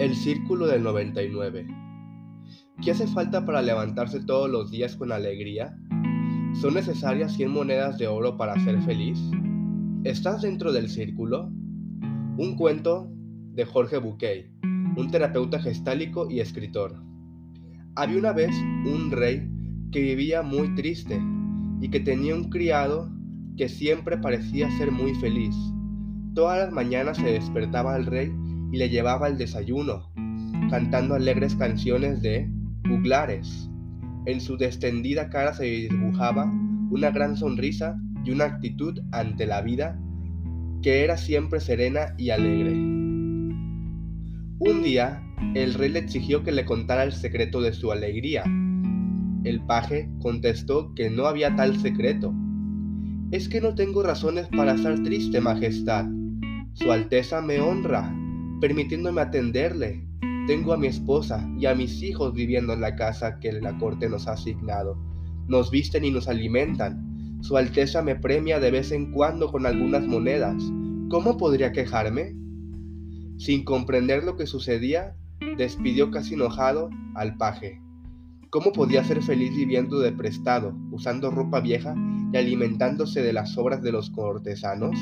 El círculo del 99. ¿Qué hace falta para levantarse todos los días con alegría? ¿Son necesarias 100 monedas de oro para ser feliz? ¿Estás dentro del círculo? Un cuento de Jorge Buquet, un terapeuta gestálico y escritor. Había una vez un rey que vivía muy triste y que tenía un criado que siempre parecía ser muy feliz. Todas las mañanas se despertaba el rey y le llevaba el desayuno, cantando alegres canciones de juglares. En su destendida cara se dibujaba una gran sonrisa y una actitud ante la vida que era siempre serena y alegre. Un día, el rey le exigió que le contara el secreto de su alegría. El paje contestó que no había tal secreto. Es que no tengo razones para estar triste, Majestad. Su Alteza me honra permitiéndome atenderle. Tengo a mi esposa y a mis hijos viviendo en la casa que la corte nos ha asignado. Nos visten y nos alimentan. Su Alteza me premia de vez en cuando con algunas monedas. ¿Cómo podría quejarme? Sin comprender lo que sucedía, despidió casi enojado al paje. ¿Cómo podía ser feliz viviendo de prestado, usando ropa vieja y alimentándose de las obras de los cortesanos?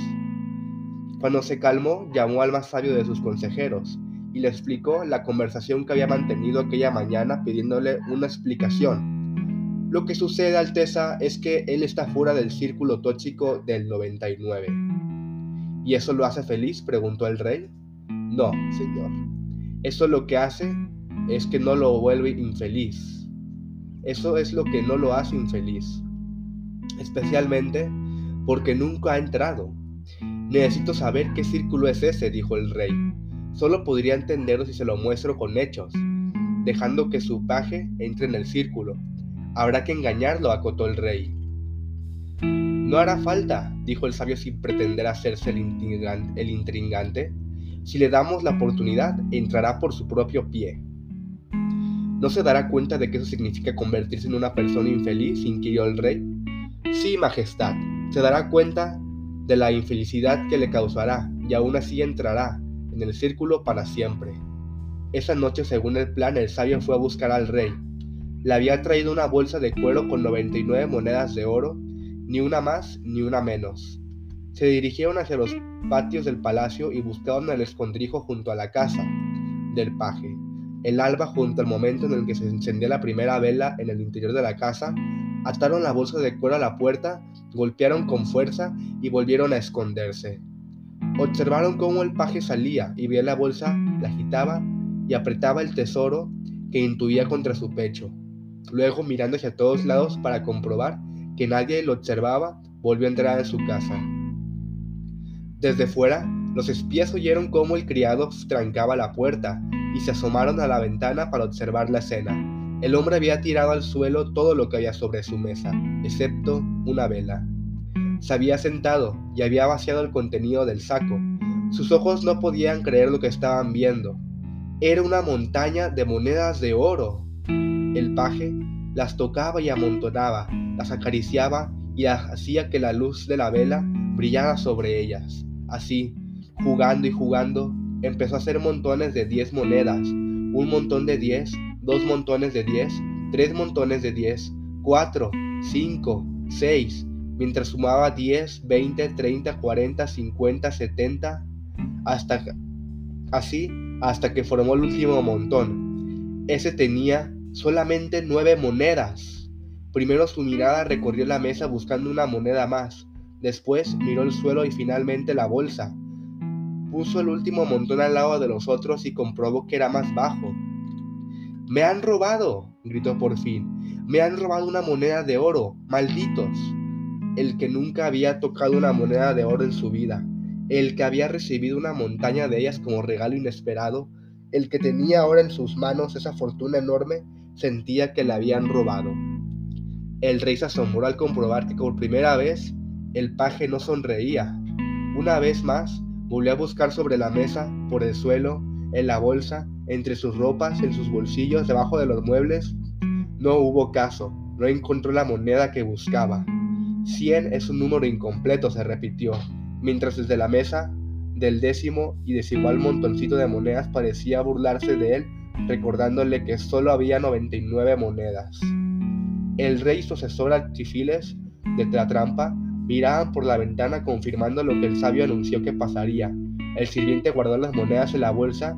Cuando se calmó, llamó al más sabio de sus consejeros y le explicó la conversación que había mantenido aquella mañana pidiéndole una explicación. Lo que sucede, Alteza, es que él está fuera del círculo tóxico del 99. ¿Y eso lo hace feliz? preguntó el rey. No, señor. Eso lo que hace es que no lo vuelve infeliz. Eso es lo que no lo hace infeliz. Especialmente porque nunca ha entrado. Necesito saber qué círculo es ese, dijo el rey. Solo podría entenderlo si se lo muestro con hechos, dejando que su paje entre en el círculo. Habrá que engañarlo, acotó el rey. No hará falta, dijo el sabio sin pretender hacerse el, intrigante. Si le damos la oportunidad, entrará por su propio pie. ¿No se dará cuenta de que eso significa convertirse en una persona infeliz? inquirió el rey. Sí, Majestad, se dará cuenta de la infelicidad que le causará, y aún así entrará en el círculo para siempre. Esa noche, según el plan, el sabio fue a buscar al rey. Le había traído una bolsa de cuero con 99 monedas de oro, ni una más ni una menos. Se dirigieron hacia los patios del palacio y buscaron el escondrijo junto a la casa del paje. El alba, junto al momento en el que se encendía la primera vela en el interior de la casa, ataron la bolsa de cuero a la puerta golpearon con fuerza y volvieron a esconderse. Observaron cómo el paje salía y veía la bolsa, la agitaba y apretaba el tesoro que intuía contra su pecho. Luego, mirando hacia todos lados para comprobar que nadie lo observaba, volvió a entrar en su casa. Desde fuera, los espías oyeron cómo el criado trancaba la puerta y se asomaron a la ventana para observar la escena. El hombre había tirado al suelo todo lo que había sobre su mesa, excepto una vela. Se había sentado y había vaciado el contenido del saco. Sus ojos no podían creer lo que estaban viendo. Era una montaña de monedas de oro. El paje las tocaba y amontonaba, las acariciaba y hacía que la luz de la vela brillara sobre ellas. Así, jugando y jugando, empezó a hacer montones de diez monedas, un montón de diez dos montones de 10, tres montones de 10, 4, 5, 6, mientras sumaba 10, 20, 30, 40, 50, 70, hasta así hasta que formó el último montón. Ese tenía solamente nueve monedas. Primero su mirada recorrió la mesa buscando una moneda más. Después miró el suelo y finalmente la bolsa. Puso el último montón al lado de los otros y comprobó que era más bajo. Me han robado, gritó por fin. Me han robado una moneda de oro, malditos. El que nunca había tocado una moneda de oro en su vida, el que había recibido una montaña de ellas como regalo inesperado, el que tenía ahora en sus manos esa fortuna enorme, sentía que le habían robado. El rey se asombró al comprobar que por primera vez el paje no sonreía. Una vez más, volvió a buscar sobre la mesa, por el suelo, en la bolsa, entre sus ropas, en sus bolsillos, debajo de los muebles. No hubo caso, no encontró la moneda que buscaba. Cien es un número incompleto, se repitió, mientras desde la mesa del décimo y desigual montoncito de monedas parecía burlarse de él, recordándole que solo había 99 monedas. El rey y su asesor Archifiles de la trampa miraban por la ventana confirmando lo que el sabio anunció que pasaría. El sirviente guardó las monedas en la bolsa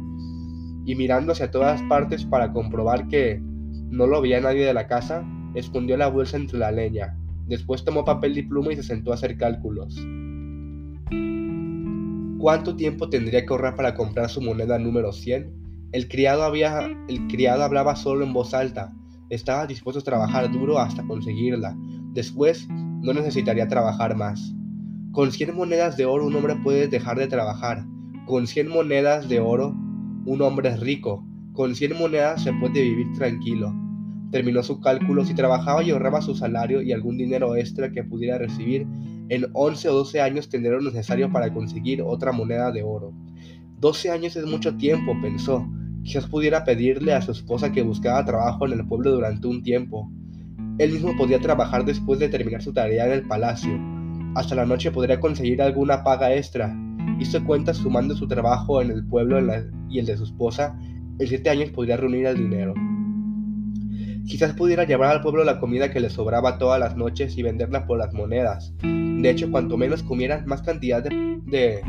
y mirando hacia todas partes para comprobar que no lo veía nadie de la casa, escondió la bolsa entre la leña. Después tomó papel y pluma y se sentó a hacer cálculos. ¿Cuánto tiempo tendría que ahorrar para comprar su moneda número 100? El criado, había, el criado hablaba solo en voz alta. Estaba dispuesto a trabajar duro hasta conseguirla. Después, no necesitaría trabajar más. Con 100 monedas de oro un hombre puede dejar de trabajar. Con 100 monedas de oro un hombre es rico. Con 100 monedas se puede vivir tranquilo. Terminó su cálculo si trabajaba y ahorraba su salario y algún dinero extra que pudiera recibir. En 11 o 12 años tendría lo necesario para conseguir otra moneda de oro. 12 años es mucho tiempo, pensó. Quizás pudiera pedirle a su esposa que buscara trabajo en el pueblo durante un tiempo. Él mismo podía trabajar después de terminar su tarea en el palacio. Hasta la noche podría conseguir alguna paga extra. Hizo cuentas sumando su trabajo en el pueblo y el de su esposa. En siete años podría reunir el dinero. Quizás pudiera llevar al pueblo la comida que le sobraba todas las noches y venderla por las monedas. De hecho, cuanto menos comieran, más cantidad de,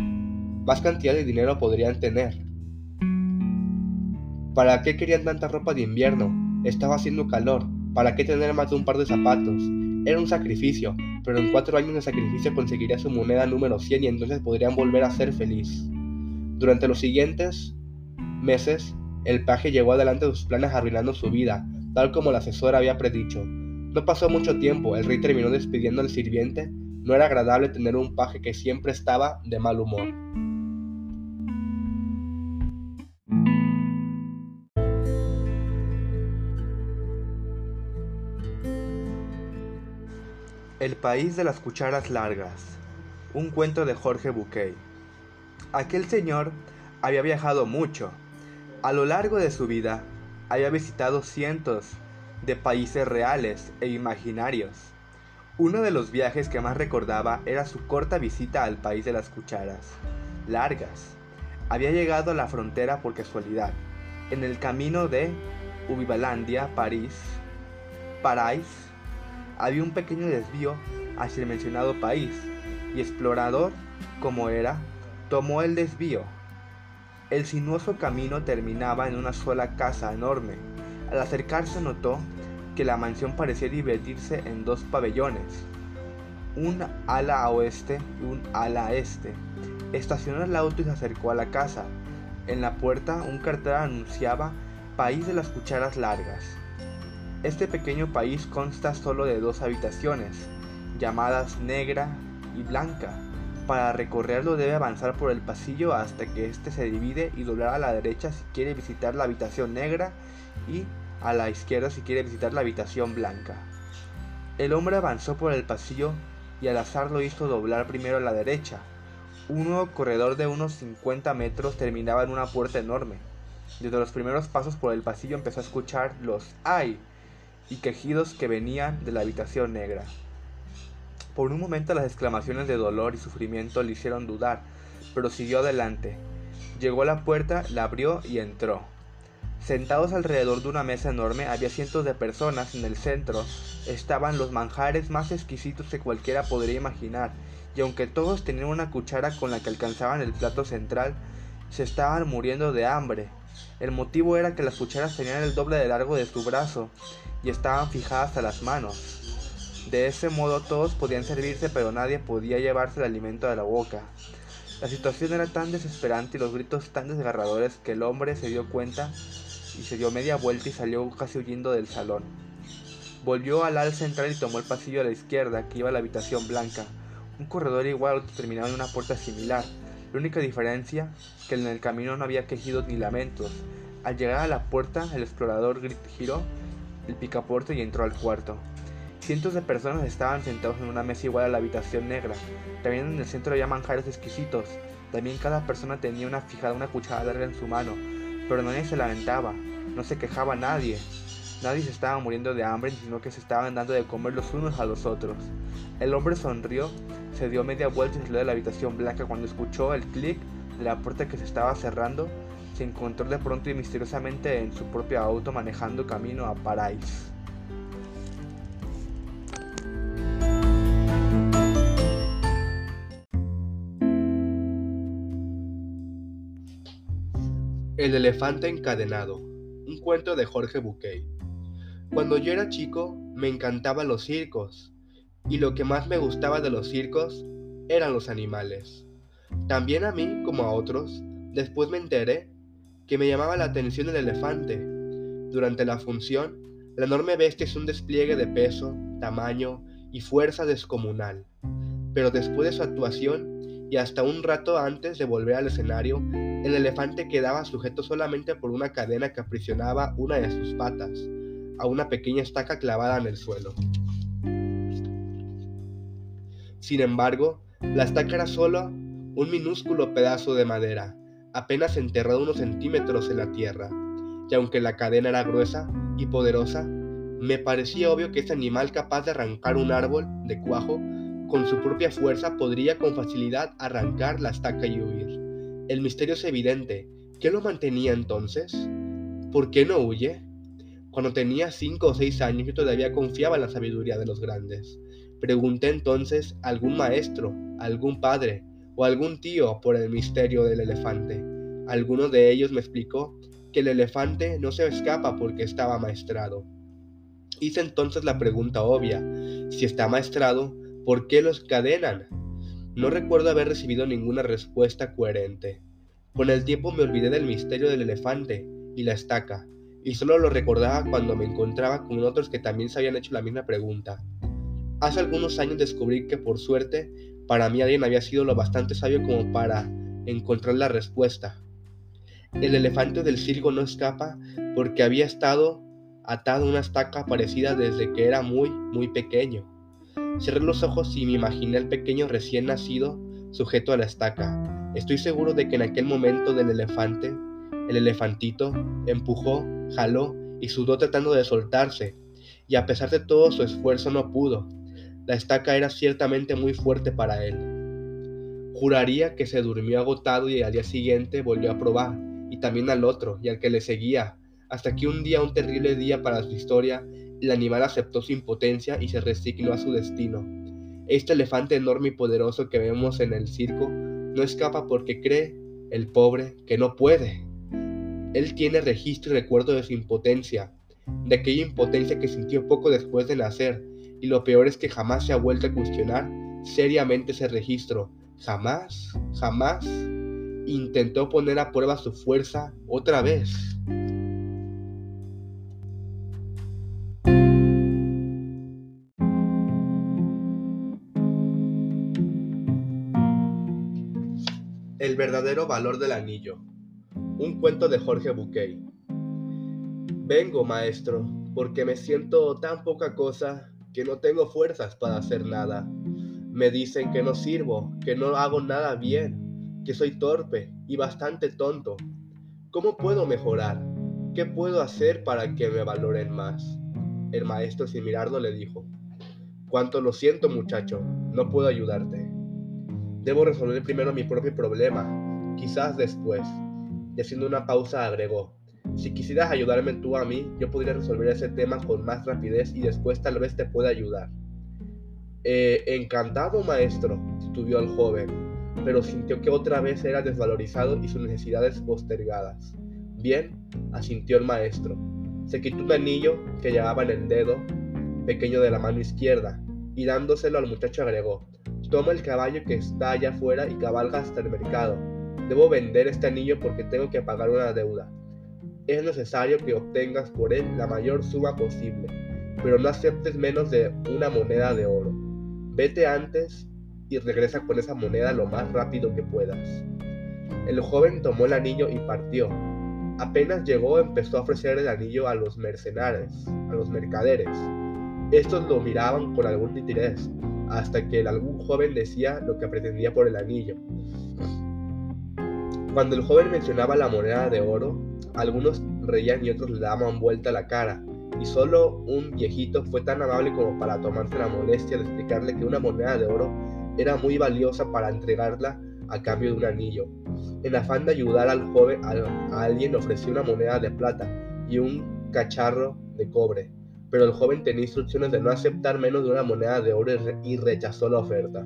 más cantidad de dinero podrían tener. ¿Para qué querían tanta ropa de invierno? Estaba haciendo calor. ¿Para qué tener más de un par de zapatos? Era un sacrificio, pero en cuatro años de sacrificio conseguiría su moneda número 100 y entonces podrían volver a ser feliz. Durante los siguientes meses, el paje llegó adelante de sus planes arruinando su vida, tal como el asesor había predicho. No pasó mucho tiempo, el rey terminó despidiendo al sirviente. No era agradable tener un paje que siempre estaba de mal humor. El país de las cucharas largas. Un cuento de Jorge Buquet. Aquel señor había viajado mucho. A lo largo de su vida había visitado cientos de países reales e imaginarios. Uno de los viajes que más recordaba era su corta visita al país de las cucharas, largas. Había llegado a la frontera por casualidad, en el camino de Ubibalandia, París, París, había un pequeño desvío hacia el mencionado país, y explorador, como era, tomó el desvío el sinuoso camino terminaba en una sola casa enorme. Al acercarse notó que la mansión parecía dividirse en dos pabellones, un ala oeste y un ala este. Estacionó el auto y se acercó a la casa. En la puerta un cartel anunciaba País de las Cucharas Largas. Este pequeño país consta solo de dos habitaciones, llamadas negra y blanca. Para recorrerlo debe avanzar por el pasillo hasta que éste se divide y doblar a la derecha si quiere visitar la habitación negra y a la izquierda si quiere visitar la habitación blanca. El hombre avanzó por el pasillo y al azar lo hizo doblar primero a la derecha. Un nuevo corredor de unos 50 metros terminaba en una puerta enorme. Desde los primeros pasos por el pasillo empezó a escuchar los ¡ay! Y quejidos que venían de la habitación negra. Por un momento las exclamaciones de dolor y sufrimiento le hicieron dudar, pero siguió adelante. Llegó a la puerta, la abrió y entró. Sentados alrededor de una mesa enorme había cientos de personas. En el centro estaban los manjares más exquisitos que cualquiera podría imaginar, y aunque todos tenían una cuchara con la que alcanzaban el plato central, se estaban muriendo de hambre. El motivo era que las cucharas tenían el doble de largo de su brazo y estaban fijadas a las manos. De ese modo todos podían servirse, pero nadie podía llevarse el alimento de la boca. La situación era tan desesperante y los gritos tan desgarradores que el hombre se dio cuenta y se dio media vuelta y salió casi huyendo del salón. Volvió al al central y tomó el pasillo a la izquierda que iba a la habitación blanca. Un corredor igual terminaba en una puerta similar. La única diferencia que en el camino no había quejidos ni lamentos. Al llegar a la puerta, el explorador giró el picaporte y entró al cuarto. Cientos de personas estaban sentados en una mesa igual a la habitación negra. También en el centro había manjares exquisitos. También cada persona tenía una fijada una cuchara larga en su mano. Pero nadie se lamentaba, no se quejaba nadie. Nadie se estaba muriendo de hambre, sino que se estaban dando de comer los unos a los otros. El hombre sonrió, se dio media vuelta y salió de la habitación blanca cuando escuchó el clic de la puerta que se estaba cerrando, se encontró de pronto y misteriosamente en su propio auto manejando camino a París. El elefante encadenado, un cuento de Jorge Buquet. Cuando yo era chico me encantaban los circos, y lo que más me gustaba de los circos eran los animales. También a mí, como a otros, después me enteré que me llamaba la atención el elefante. Durante la función, la enorme bestia es un despliegue de peso, tamaño y fuerza descomunal. Pero después de su actuación, y hasta un rato antes de volver al escenario, el elefante quedaba sujeto solamente por una cadena que aprisionaba una de sus patas, a una pequeña estaca clavada en el suelo. Sin embargo, la estaca era solo un minúsculo pedazo de madera, apenas enterrado unos centímetros en la tierra, y aunque la cadena era gruesa y poderosa, me parecía obvio que ese animal capaz de arrancar un árbol de cuajo con su propia fuerza podría con facilidad arrancar la estaca y huir. El misterio es evidente. ¿Qué lo mantenía entonces? ¿Por qué no huye? Cuando tenía cinco o seis años yo todavía confiaba en la sabiduría de los grandes. Pregunté entonces a algún maestro, a algún padre o algún tío por el misterio del elefante. Alguno de ellos me explicó que el elefante no se escapa porque estaba maestrado. Hice entonces la pregunta obvia, si está maestrado, ¿por qué los cadenan? No recuerdo haber recibido ninguna respuesta coherente. Con el tiempo me olvidé del misterio del elefante y la estaca, y solo lo recordaba cuando me encontraba con otros que también se habían hecho la misma pregunta. Hace algunos años descubrí que por suerte para mí alguien había sido lo bastante sabio como para encontrar la respuesta. El elefante del circo no escapa porque había estado atado a una estaca parecida desde que era muy, muy pequeño. Cerré los ojos y me imaginé al pequeño recién nacido sujeto a la estaca. Estoy seguro de que en aquel momento del elefante, el elefantito empujó, jaló y sudó tratando de soltarse, y a pesar de todo su esfuerzo no pudo. La estaca era ciertamente muy fuerte para él. Juraría que se durmió agotado y al día siguiente volvió a probar, y también al otro, y al que le seguía, hasta que un día, un terrible día para su historia, el animal aceptó su impotencia y se resignó a su destino. Este elefante enorme y poderoso que vemos en el circo no escapa porque cree, el pobre, que no puede. Él tiene registro y recuerdo de su impotencia, de aquella impotencia que sintió poco después de nacer, y lo peor es que jamás se ha vuelto a cuestionar seriamente ese registro. Jamás, jamás intentó poner a prueba su fuerza otra vez. El verdadero valor del anillo. Un cuento de Jorge Buquet. Vengo, maestro, porque me siento tan poca cosa que no tengo fuerzas para hacer nada. Me dicen que no sirvo, que no hago nada bien, que soy torpe y bastante tonto. ¿Cómo puedo mejorar? ¿Qué puedo hacer para que me valoren más? El maestro sin mirarlo le dijo, Cuánto lo siento muchacho, no puedo ayudarte. Debo resolver primero mi propio problema, quizás después. Y haciendo una pausa agregó, si quisieras ayudarme tú a mí, yo podría resolver ese tema con más rapidez y después tal vez te pueda ayudar. Eh, encantado, maestro, titubió el joven, pero sintió que otra vez era desvalorizado y sus necesidades postergadas. Bien, asintió el maestro. Se quitó un anillo que llevaba en el dedo pequeño de la mano izquierda y dándoselo al muchacho agregó, toma el caballo que está allá afuera y cabalga hasta el mercado. Debo vender este anillo porque tengo que pagar una deuda es necesario que obtengas por él la mayor suma posible, pero no aceptes menos de una moneda de oro. Vete antes y regresa con esa moneda lo más rápido que puedas. El joven tomó el anillo y partió. Apenas llegó empezó a ofrecer el anillo a los mercenarios, a los mercaderes. Estos lo miraban con algún interés, hasta que algún joven decía lo que pretendía por el anillo. Cuando el joven mencionaba la moneda de oro, algunos reían y otros le daban vuelta la cara, y solo un viejito fue tan amable como para tomarse la molestia de explicarle que una moneda de oro era muy valiosa para entregarla a cambio de un anillo. En afán de ayudar al joven, a, alguien ofreció una moneda de plata y un cacharro de cobre, pero el joven tenía instrucciones de no aceptar menos de una moneda de oro y rechazó la oferta.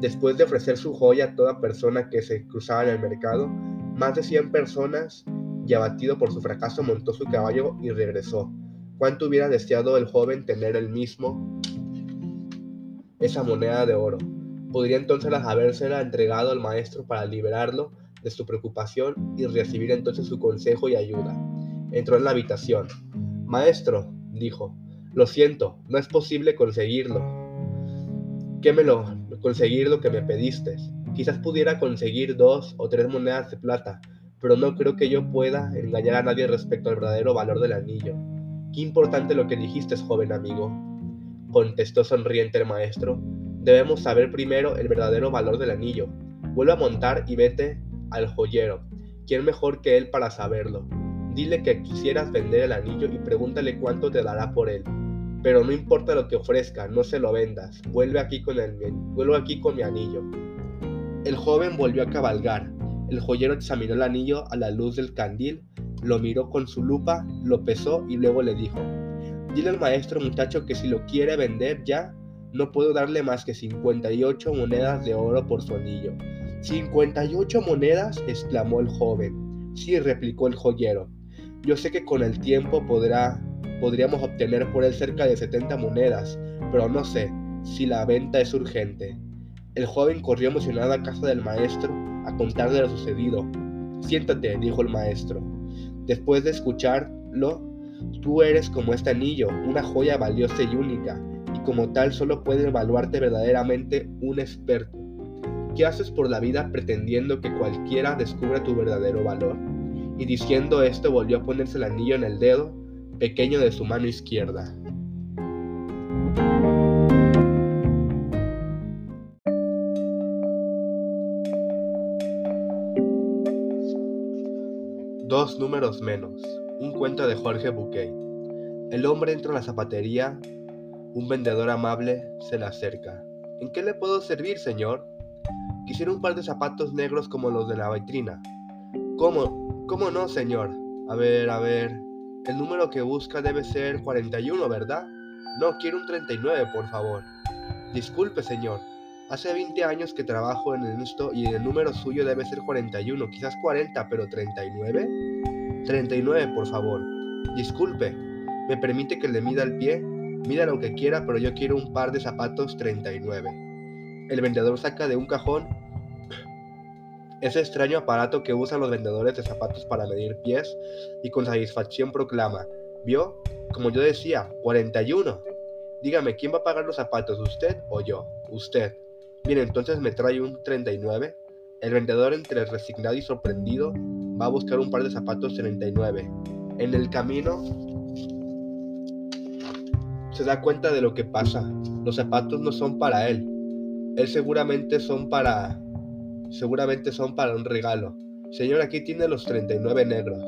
Después de ofrecer su joya a toda persona que se cruzaba en el mercado, más de 100 personas, y abatido por su fracaso, montó su caballo y regresó. ¿Cuánto hubiera deseado el joven tener el mismo esa moneda de oro? Podría entonces habérsela entregado al maestro para liberarlo de su preocupación y recibir entonces su consejo y ayuda. Entró en la habitación. Maestro, dijo, lo siento, no es posible conseguirlo. ¿Qué me lo conseguir lo que me pediste? Quizás pudiera conseguir dos o tres monedas de plata, pero no creo que yo pueda engañar a nadie respecto al verdadero valor del anillo. Qué importante lo que dijiste, joven amigo, contestó sonriente el maestro. Debemos saber primero el verdadero valor del anillo. Vuelve a montar y vete al joyero. ¿Quién mejor que él para saberlo? Dile que quisieras vender el anillo y pregúntale cuánto te dará por él. Pero no importa lo que ofrezca, no se lo vendas. Vuelve aquí con, el, vuelve aquí con mi anillo. El joven volvió a cabalgar. El joyero examinó el anillo a la luz del candil, lo miró con su lupa, lo pesó y luego le dijo, Dile al maestro muchacho que si lo quiere vender ya, no puedo darle más que 58 monedas de oro por su anillo. ¿58 monedas? exclamó el joven. Sí, replicó el joyero. Yo sé que con el tiempo podrá, podríamos obtener por él cerca de 70 monedas, pero no sé si la venta es urgente. El joven corrió emocionado a casa del maestro a contarle lo sucedido. Siéntate, dijo el maestro. Después de escucharlo, tú eres como este anillo, una joya valiosa y única, y como tal solo puede evaluarte verdaderamente un experto. ¿Qué haces por la vida pretendiendo que cualquiera descubra tu verdadero valor? Y diciendo esto volvió a ponerse el anillo en el dedo pequeño de su mano izquierda. Dos números menos. Un cuento de Jorge Bouquet. El hombre entra a la zapatería. Un vendedor amable se le acerca. ¿En qué le puedo servir, señor? Quisiera un par de zapatos negros como los de la vitrina. ¿Cómo? ¿Cómo no, señor? A ver, a ver. El número que busca debe ser 41, ¿verdad? No, quiero un 39, por favor. Disculpe, señor. Hace 20 años que trabajo en esto y el número suyo debe ser 41, quizás 40, pero 39. 39, por favor. Disculpe, ¿me permite que le mida el pie? Mida lo que quiera, pero yo quiero un par de zapatos 39. El vendedor saca de un cajón ese extraño aparato que usan los vendedores de zapatos para medir pies y con satisfacción proclama, ¿vio? Como yo decía, 41. Dígame, ¿quién va a pagar los zapatos, usted o yo? Usted. Bien, entonces me trae un 39. El vendedor, entre resignado y sorprendido, va a buscar un par de zapatos 39. En el camino se da cuenta de lo que pasa. Los zapatos no son para él, él seguramente son para seguramente son para un regalo. Señor, aquí tiene los 39 negros.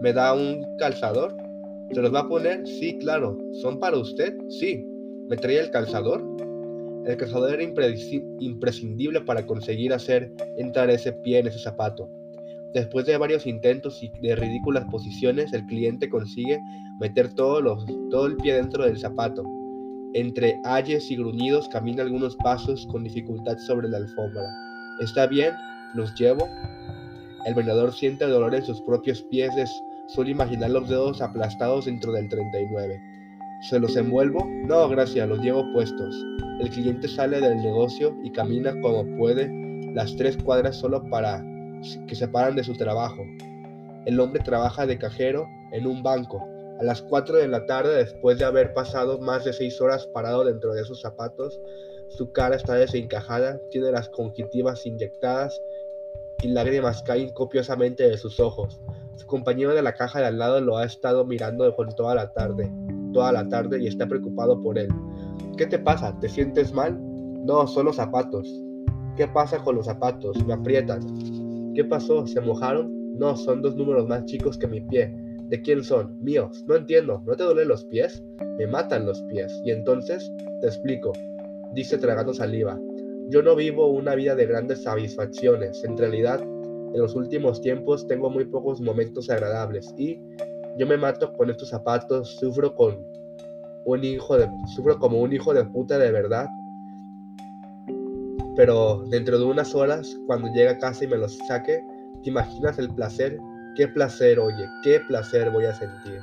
¿Me da un calzador? ¿Se los va a poner? Sí, claro. ¿Son para usted? Sí. ¿Me trae el calzador? El calzador era imprescindible para conseguir hacer entrar ese pie en ese zapato. Después de varios intentos y de ridículas posiciones, el cliente consigue meter todo, todo el pie dentro del zapato. Entre ayes y gruñidos camina algunos pasos con dificultad sobre la alfombra. ¿Está bien? ¿Los llevo? El vendedor siente dolor en sus propios pies, suele imaginar los dedos aplastados dentro del 39. ¿Se los envuelvo? No, gracias, los llevo puestos. El cliente sale del negocio y camina como puede las tres cuadras solo para que se paran de su trabajo. El hombre trabaja de cajero en un banco. A las 4 de la tarde, después de haber pasado más de 6 horas parado dentro de sus zapatos, su cara está desencajada, tiene las conjuntivas inyectadas y lágrimas caen copiosamente de sus ojos. Su compañero de la caja de al lado lo ha estado mirando por toda la tarde, toda la tarde y está preocupado por él. ¿Qué te pasa? ¿Te sientes mal? No, son los zapatos. ¿Qué pasa con los zapatos? Me aprietan. ¿Qué pasó? ¿Se mojaron? No, son dos números más chicos que mi pie. ¿De quién son? Míos. No entiendo. ¿No te duelen los pies? Me matan los pies. Y entonces, te explico. Dice tragando saliva. Yo no vivo una vida de grandes satisfacciones. En realidad, en los últimos tiempos tengo muy pocos momentos agradables y yo me mato con estos zapatos, sufro con un hijo de sufro como un hijo de puta de verdad. Pero dentro de unas horas, cuando llegue a casa y me los saque, ¿te imaginas el placer? ¿Qué placer, oye? ¿Qué placer voy a sentir?